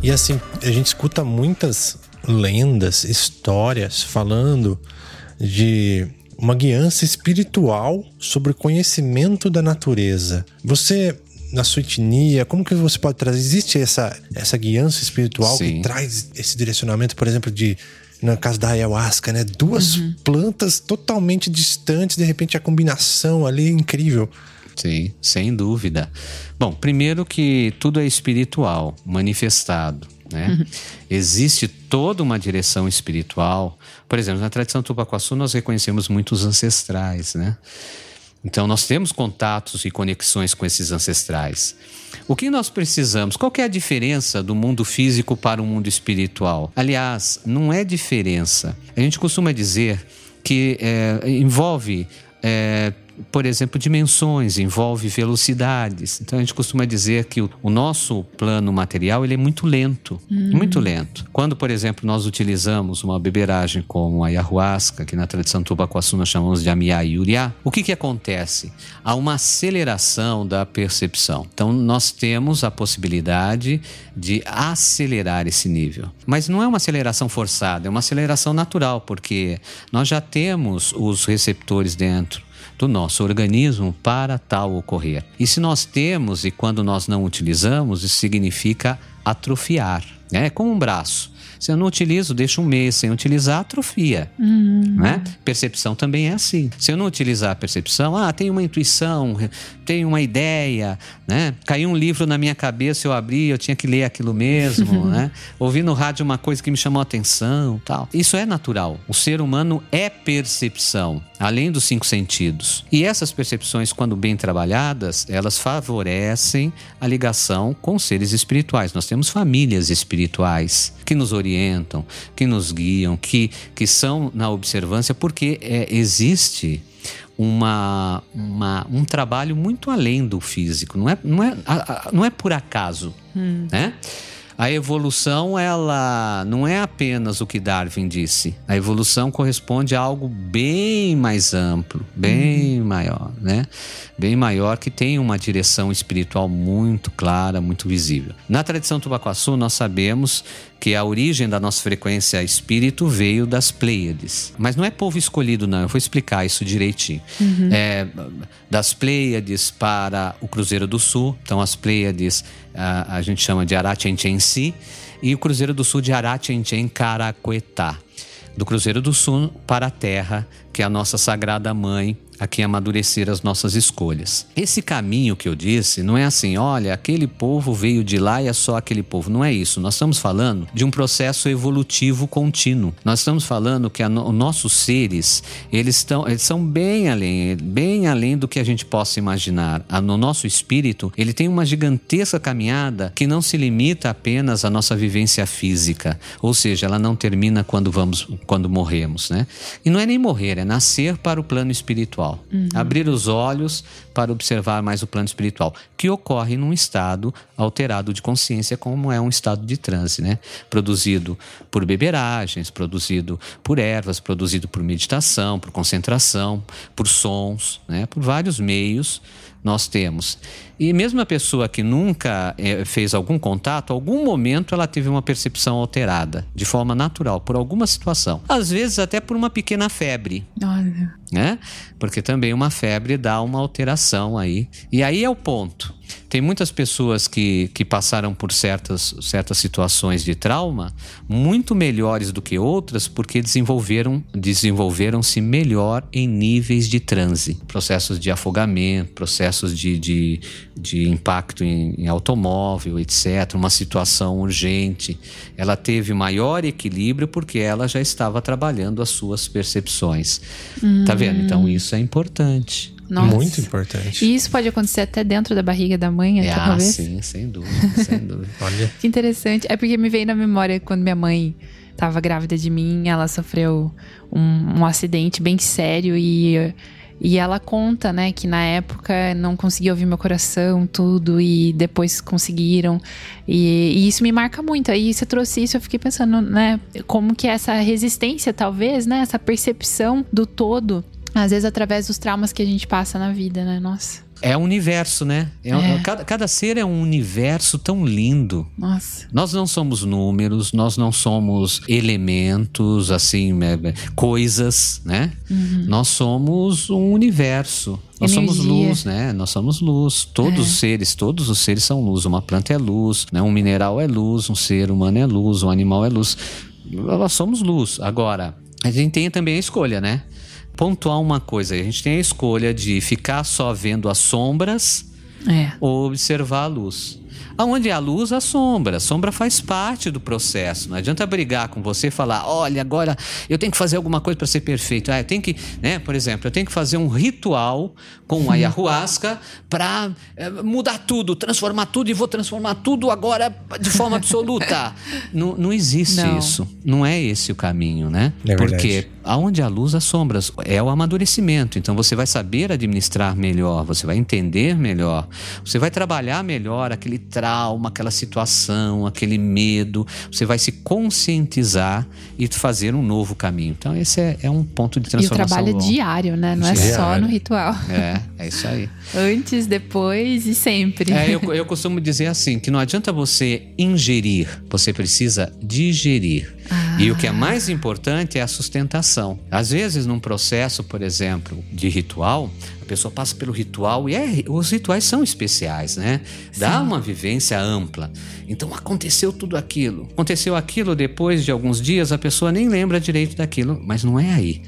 E assim, a gente escuta muitas lendas, histórias falando de uma guiança espiritual sobre o conhecimento da natureza. Você, na sua etnia, como que você pode trazer? Existe essa, essa guiança espiritual Sim. que traz esse direcionamento, por exemplo, de. No caso da ayahuasca, né? Duas plantas totalmente distantes, de repente a combinação ali é incrível. Sim, sem dúvida. Bom, primeiro que tudo é espiritual, manifestado. Né? Existe toda uma direção espiritual. Por exemplo, na tradição tupacuaçu nós reconhecemos muitos ancestrais, né? Então nós temos contatos e conexões com esses ancestrais. O que nós precisamos? Qual é a diferença do mundo físico para o mundo espiritual? Aliás, não é diferença. A gente costuma dizer que é, envolve é, por exemplo, dimensões, envolve velocidades. Então a gente costuma dizer que o, o nosso plano material ele é muito lento, muito lento. Quando, por exemplo, nós utilizamos uma beberagem como a ayahuasca, que na tradição tubacuaçu nós chamamos de amiá e uriá, o que que acontece? Há uma aceleração da percepção. Então nós temos a possibilidade de acelerar esse nível. Mas não é uma aceleração forçada, é uma aceleração natural, porque nós já temos os receptores dentro do nosso organismo para tal ocorrer. E se nós temos e quando nós não utilizamos, isso significa atrofiar. né? É como um braço. Se eu não utilizo, deixo um mês sem utilizar, atrofia. Né? Percepção também é assim. Se eu não utilizar a percepção, ah, tem uma intuição, tem uma ideia, né? Caiu um livro na minha cabeça, eu abri, eu tinha que ler aquilo mesmo, né? Ouvi no rádio uma coisa que me chamou a atenção, tal. Isso é natural. O ser humano é percepção, além dos cinco sentidos. E essas percepções, quando bem trabalhadas, elas favorecem a ligação com seres espirituais. Nós temos famílias espirituais que nos orientam, que nos guiam, que, que são na observância, porque é, existe uma, uma, um trabalho muito além do físico. Não é, não é, não é por acaso, né? A evolução, ela não é apenas o que Darwin disse. A evolução corresponde a algo bem mais amplo, bem maior, né? Bem maior que tem uma direção espiritual muito clara, muito visível. Na tradição tubacuaçu, nós sabemos que a origem da nossa frequência espírito veio das Pleiades. Mas não é povo escolhido, não. Eu vou explicar isso direitinho. É, das Pleiades para o Cruzeiro do Sul. Então, as Pleiades a, a gente chama de Arachenchensi e o Cruzeiro do Sul de Arachenchem Caracuetá. Do Cruzeiro do Sul para a Terra, que é a nossa sagrada mãe, a amadurecer as nossas escolhas. Esse caminho que eu disse não é assim, olha, aquele povo veio de lá e é só aquele povo. Não é isso. Nós estamos falando de um processo evolutivo contínuo. Nós estamos falando que no- nossos seres, eles, estão, eles são bem além, bem além do que a gente possa imaginar. A- no nosso espírito, ele tem uma gigantesca caminhada que não se limita apenas à nossa vivência física. Ou seja, ela não termina quando vamos, quando morremos, né? E não é nem morrer, é nascer para o plano espiritual. Abrir os olhos para observar mais o plano espiritual, que ocorre num estado alterado de consciência, como é um estado de transe, né? Produzido por beberagens, produzido por ervas, produzido por meditação, por concentração, por sons, né? Por vários meios nós temos. E mesmo a pessoa que nunca eh, fez algum contato, algum momento ela teve uma percepção alterada, de forma natural, por alguma situação. Às vezes até por uma pequena febre, Olha. né? Porque também uma febre dá uma alteração aí. E aí é o ponto. Tem muitas pessoas que, que passaram por certas, certas situações de trauma muito melhores do que outras porque desenvolveram desenvolveram-se melhor em níveis de transe. Processos de afogamento, processos de, de, de impacto em, em automóvel, etc. Uma situação urgente. Ela teve maior equilíbrio porque ela já estava trabalhando as suas percepções. Tá vendo? Então isso é importante. Nossa. Muito importante. E isso pode acontecer até dentro da barriga da mãe, É, ah, talvez? sim, sem dúvida, sem dúvida. Olha, Que interessante. É porque me veio na memória quando minha mãe estava grávida de mim, ela sofreu um, um acidente bem sério e, e ela conta, né, que na época não conseguia ouvir meu coração, tudo, e depois conseguiram. E, e isso me marca muito. Aí você trouxe isso, eu fiquei pensando, né, como que essa resistência, talvez, né, essa percepção do todo. Às vezes através dos traumas que a gente passa na vida, né? Nossa. É um universo, né? É um- É. Cada, cada ser é um universo tão lindo. Nossa. Nós não somos números, nós não somos elementos, assim, é, é, coisas, né? Nós somos um universo. Nós somos Energia. luz, né? Nós somos luz. Todos os seres, todos os seres são luz. Uma planta é luz, né? um mineral é luz, um ser humano é luz, um animal é luz. Nós somos luz. Agora, a gente tem também a escolha, né? Pontuar uma coisa, a gente tem a escolha de ficar só vendo as sombras É. ou observar a luz. Aonde há luz, há sombra. A sombra faz parte do processo. Não adianta brigar com você e falar: olha, agora eu tenho que fazer alguma coisa para ser perfeito. Ah, eu tenho que, né? Por exemplo, eu tenho que fazer um ritual com a ayahuasca para mudar tudo, transformar tudo e vou transformar tudo agora de forma absoluta. não, não existe Não. isso. Não é esse o caminho, né? É verdade. Porque aonde há luz, há sombras. É o amadurecimento. Então você vai saber administrar melhor, você vai entender melhor, você vai trabalhar melhor aquele trauma, aquela situação, aquele medo. Você vai se conscientizar e fazer um novo caminho. Então esse é, é um ponto de E o transformação. trabalho é diário, né? Não é Diário. só no ritual. É, é isso aí. Antes, depois e sempre. É, eu, eu costumo dizer assim, que não adianta você ingerir, você precisa digerir. E o que é mais importante é a sustentação. Às vezes, num processo, por exemplo, de ritual, a pessoa passa pelo ritual e é, os rituais são especiais, né? Dá uma vivência ampla. Então aconteceu tudo aquilo. Aconteceu aquilo depois de alguns dias, a pessoa nem lembra direito daquilo, mas não é aí.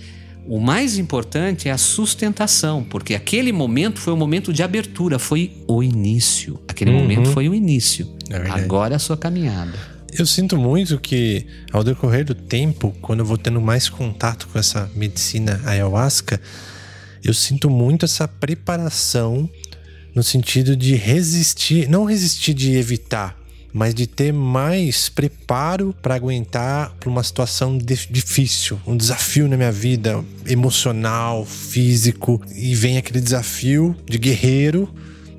O mais importante é a sustentação, porque aquele momento foi o momento de abertura, foi o início. Aquele Uhum. momento foi o início. É. Agora é a sua caminhada. Eu sinto muito que, ao decorrer do tempo, quando eu vou tendo mais contato com essa medicina ayahuasca, eu sinto muito essa preparação no sentido de resistir, não resistir de evitar, mas de ter mais preparo para aguentar uma situação dif- difícil, um desafio na minha vida emocional, físico, e vem aquele desafio de guerreiro,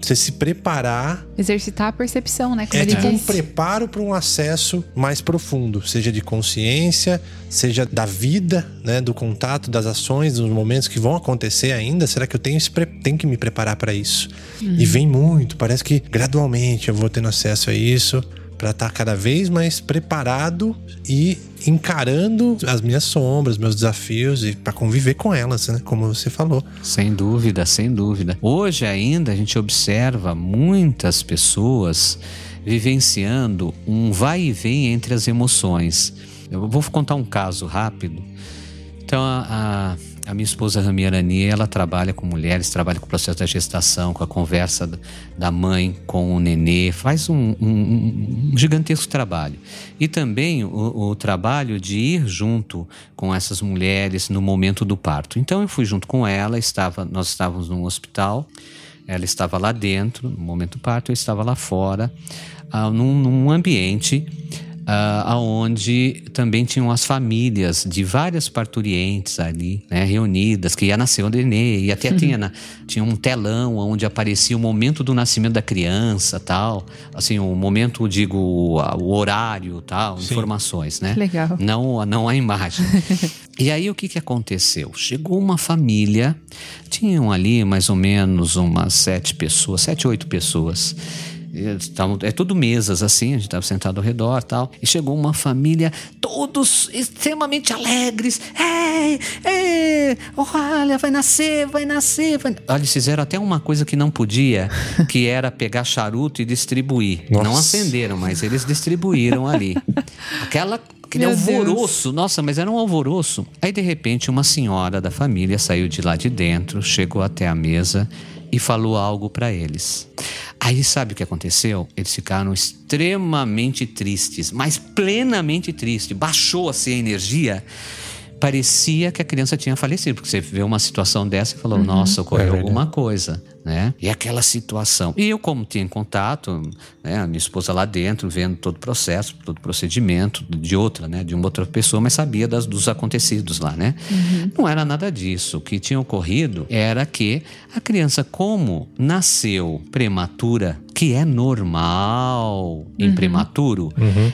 você se preparar Exercitar a percepção, né? Como é tipo um preparo para um acesso mais profundo, seja de consciência, seja da vida, né, do contato, das ações, dos momentos que vão acontecer ainda. Será que eu tenho, esse pre- tenho que me preparar para isso? E vem muito, parece que gradualmente eu vou tendo acesso a isso para estar cada vez mais preparado e encarando as minhas sombras, meus desafios e para conviver com elas, né, como você falou. Sem dúvida, sem dúvida. Hoje ainda a gente observa muitas pessoas vivenciando um vai e vem entre as emoções. Eu vou contar um caso rápido. Então, a, a, a minha esposa Rami Arani, ela trabalha com mulheres, trabalha com o processo da gestação, com a conversa da- mãe com o nenê, faz um, um- um gigantesco trabalho. E também o, o trabalho de ir junto com essas mulheres no momento do parto. Então, eu fui junto com ela, estava, nós estávamos num hospital, ela estava lá dentro, no momento do parto, eu estava lá fora, ah, num, num ambiente ah, onde também tinham as famílias de várias parturientes ali, né, reunidas, que ia nascer o nenê, e até tinha, na- tinha um telão onde aparecia o momento do nascimento da criança, tal, assim, o momento, digo, o, horário, tal, informações, né? Legal. Não, não a imagem. e aí o que, que aconteceu? Chegou uma família, tinham ali mais ou menos umas sete pessoas, sete, oito pessoas. Tavam- É tudo mesas assim, a gente estava sentado ao redor tal. E chegou uma família, todos extremamente alegres. Ei, ei, olha, vai nascer, vai nascer. Vai... Olha, eles fizeram até uma coisa que não podia, que era pegar charuto e distribuir. Não Nossa. acenderam, mas eles distribuíram ali. Aquela Aquele Meu Deus. alvoroço, nossa, mas era um alvoroço. Aí de repente uma senhora da família saiu de lá de dentro, chegou até a mesa e falou algo para eles. Aí sabe o que aconteceu? Eles ficaram extremamente tristes, mas plenamente tristes. Baixou assim a energia. Parecia que a criança tinha falecido, porque você vê uma situação dessa e falou: Nossa, É ocorreu verdade. alguma coisa, né? E aquela situação. E eu, como tinha contato, né, a minha esposa lá dentro, vendo todo o processo, todo o procedimento de outra, né? De uma outra pessoa, mas sabia das, dos acontecidos lá, né? Não era nada disso. O que tinha ocorrido era que a criança, como nasceu prematura, que é normal em prematuro,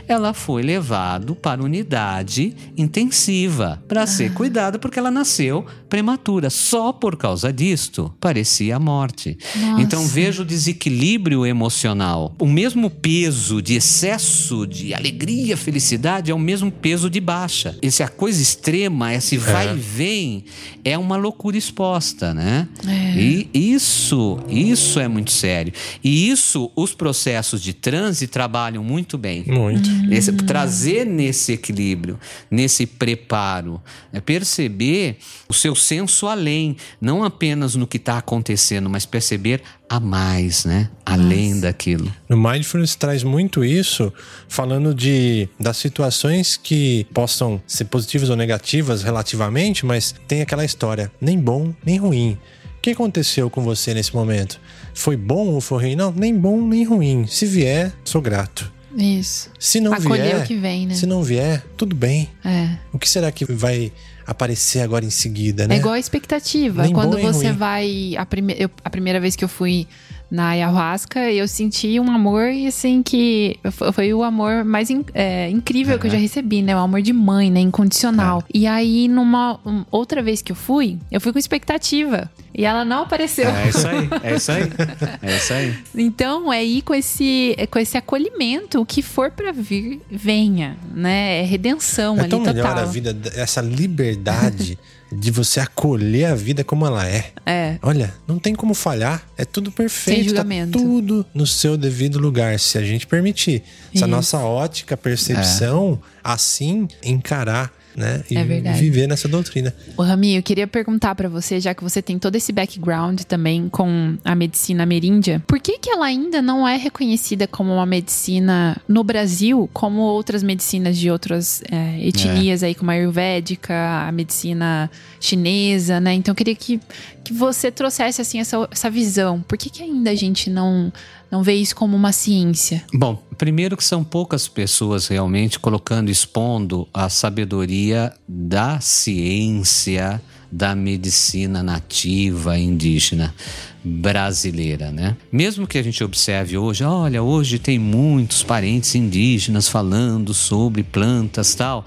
ela foi levado para unidade intensiva para ser cuidada porque ela nasceu prematura. Só por causa disto parecia a morte. Nossa. Então veja o desequilíbrio emocional. O mesmo peso de excesso de alegria, felicidade é o mesmo peso de baixa. Esse a coisa extrema, esse vai e vem é uma loucura exposta, né? E isso, isso é muito sério. E isso os processos de transe trabalham muito bem. Muito. Esse- trazer nesse equilíbrio, nesse preparo, é perceber o seu senso além, não apenas no que está acontecendo, mas perceber a mais, né? Além daquilo. No Mindfulness traz muito isso, falando de das situações que possam ser positivas ou negativas relativamente, mas tem aquela história, nem bom, nem ruim. O que aconteceu com você nesse momento? Foi bom ou foi ruim? Não, nem bom, nem ruim. Se vier, sou grato. Isso. Se não Acolher vier, o que vem, né? se não vier, tudo bem. É. O que será que vai aparecer agora em seguida, né? É igual a expectativa. Nem Quando bom, você vai. A, prime... eu- a primeira vez que eu fui na ayahuasca, eu senti um amor, assim, que foi o amor mais in, é, incrível que eu já recebi, né? O amor de mãe, né? Incondicional. E aí, numa um, outra vez que eu fui, eu fui com expectativa. E ela não apareceu. É isso aí, é isso aí. É isso aí. Então, é ir com esse, com esse acolhimento, o que for para vir, venha, né? É redenção é ali tão total. melhor a vida, essa liberdade de você acolher a vida como ela é. É. Olha, não tem como falhar. É tudo perfeito. Sem julgamento. Tá tudo no seu devido lugar, se a gente permitir. Se Isso. a nossa ótica, percepção, assim, encarar, né? E É verdade. viver nessa doutrina. Ô, Rami, eu queria perguntar pra você, já que você tem todo esse background também com a medicina ameríndia, por que que ela ainda não é reconhecida como uma medicina no Brasil, como outras medicinas de outras é, etnias aí, como a ayurvédica, a medicina chinesa, né? Então eu queria que, que você trouxesse assim essa, essa visão. Por que que ainda a gente não não vê isso como uma ciência? Bom, primeiro que são poucas pessoas realmente colocando, expondo a sabedoria da ciência da medicina nativa indígena brasileira, né? Mesmo que a gente observe hoje, olha, hoje tem muitos parentes indígenas falando sobre plantas tal,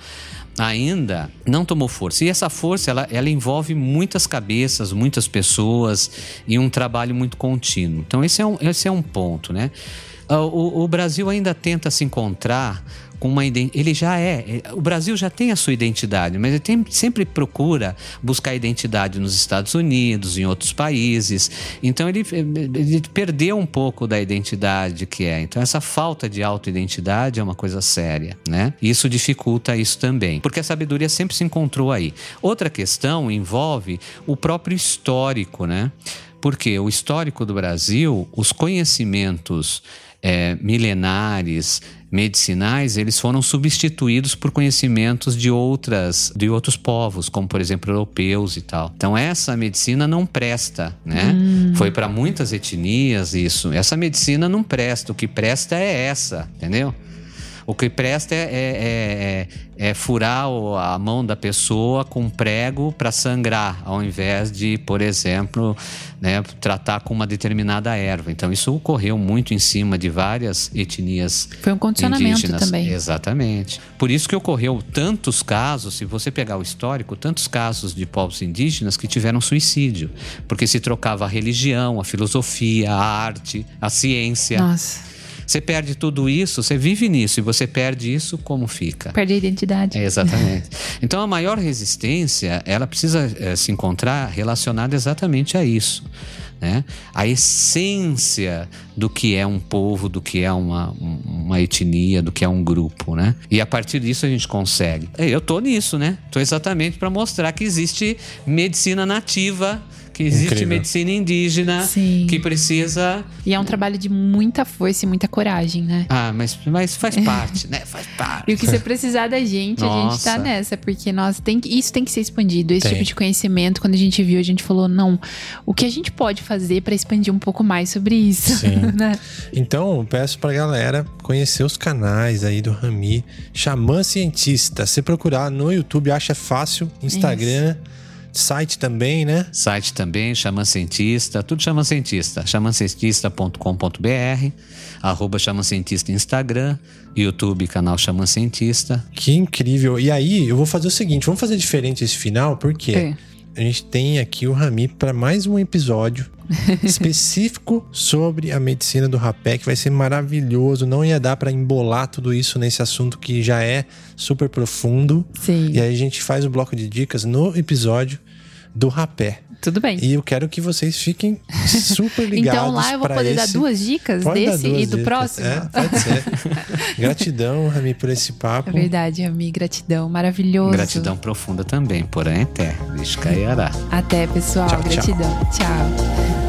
ainda não tomou força. E essa força, ela, ela envolve muitas cabeças, muitas pessoas e um trabalho muito contínuo. Então esse é um, esse é um ponto, né? Ah, O, o Brasil ainda tenta se encontrar com uma ele já é, é- o Brasil já tem a sua identidade, mas ele tem- sempre procura buscar identidade nos Estados Unidos, em outros países. Então ele, ele perdeu um pouco da identidade que é. Então essa falta de autoidentidade é uma coisa séria, né? Isso dificulta isso também, porque a sabedoria sempre se encontrou aí. Outra questão envolve o próprio histórico, né? Porque o histórico do Brasil, os conhecimentos é, milenares, medicinais, eles foram substituídos por conhecimentos de outras, de outros povos, como por exemplo europeus e tal. Então essa medicina não presta, né? Foi para muitas etnias isso. Essa medicina não presta. O que presta é essa, entendeu? O que presta é, é- é- é furar a mão da pessoa com prego para sangrar, ao invés de, por exemplo, né, tratar com uma determinada erva. Então, isso ocorreu muito em cima de várias etnias Foi um condicionamento indígenas. também. Exatamente. Por isso que ocorreu tantos casos, se você pegar o histórico, tantos casos de povos indígenas que tiveram suicídio, porque se trocava a religião, a filosofia, a arte, a ciência. Nossa, Você perde tudo isso, você vive nisso, e você perde isso, como fica? perde a identidade. É, exatamente. Então a maior resistência, ela precisa eh, se encontrar relacionada exatamente a isso. Né? A essência do que é um povo, do que é uma, um- uma etnia, do que é um grupo, né? E a partir disso a gente consegue. É, Eu tô nisso, né? Tô exatamente para mostrar que existe medicina nativa, que existe Incrível. medicina indígena, Sim. que precisa E é um trabalho de muita força e muita coragem, né? ah, mas, mas faz parte, né? Faz parte. E o que você precisar da gente, a gente tá nessa, porque nós tem que, isso tem que ser expandido, esse Tem. tipo de conhecimento. Quando a gente viu, a gente falou, não, o que a gente pode fazer pra expandir um pouco mais sobre isso, Sim. né? Então, peço pra galera conhecer os canais aí do Rami, Xamã Cientista. Se procurar no YouTube, acha fácil. Instagram, site também, né? Site também, Xamã Cientista, tudo Xamã Cientista. xamancientista.com.br, arroba Xamã Cientista Instagram, YouTube, canal Xamã Cientista. Que incrível. E aí, eu vou fazer o seguinte: vamos fazer diferente esse final, porque É. a gente tem aqui o Rami para mais um episódio específico sobre a medicina do rapé, que vai ser maravilhoso. Não ia dar para embolar tudo isso nesse assunto que já é super profundo. Sim. E aí a gente faz o bloco de dicas no episódio do rapé. Tudo bem. E eu quero que vocês fiquem super ligados. Então lá eu vou poder dar esse- duas dicas Pode dar desse duas e do dicas. próximo? É, pode ser. Gratidão, Rami, por esse papo. É verdade, Ami, gratidão, maravilhoso. Gratidão profunda também, porém cair Até, pessoal. Tchau, tchau. gratidão. tchau.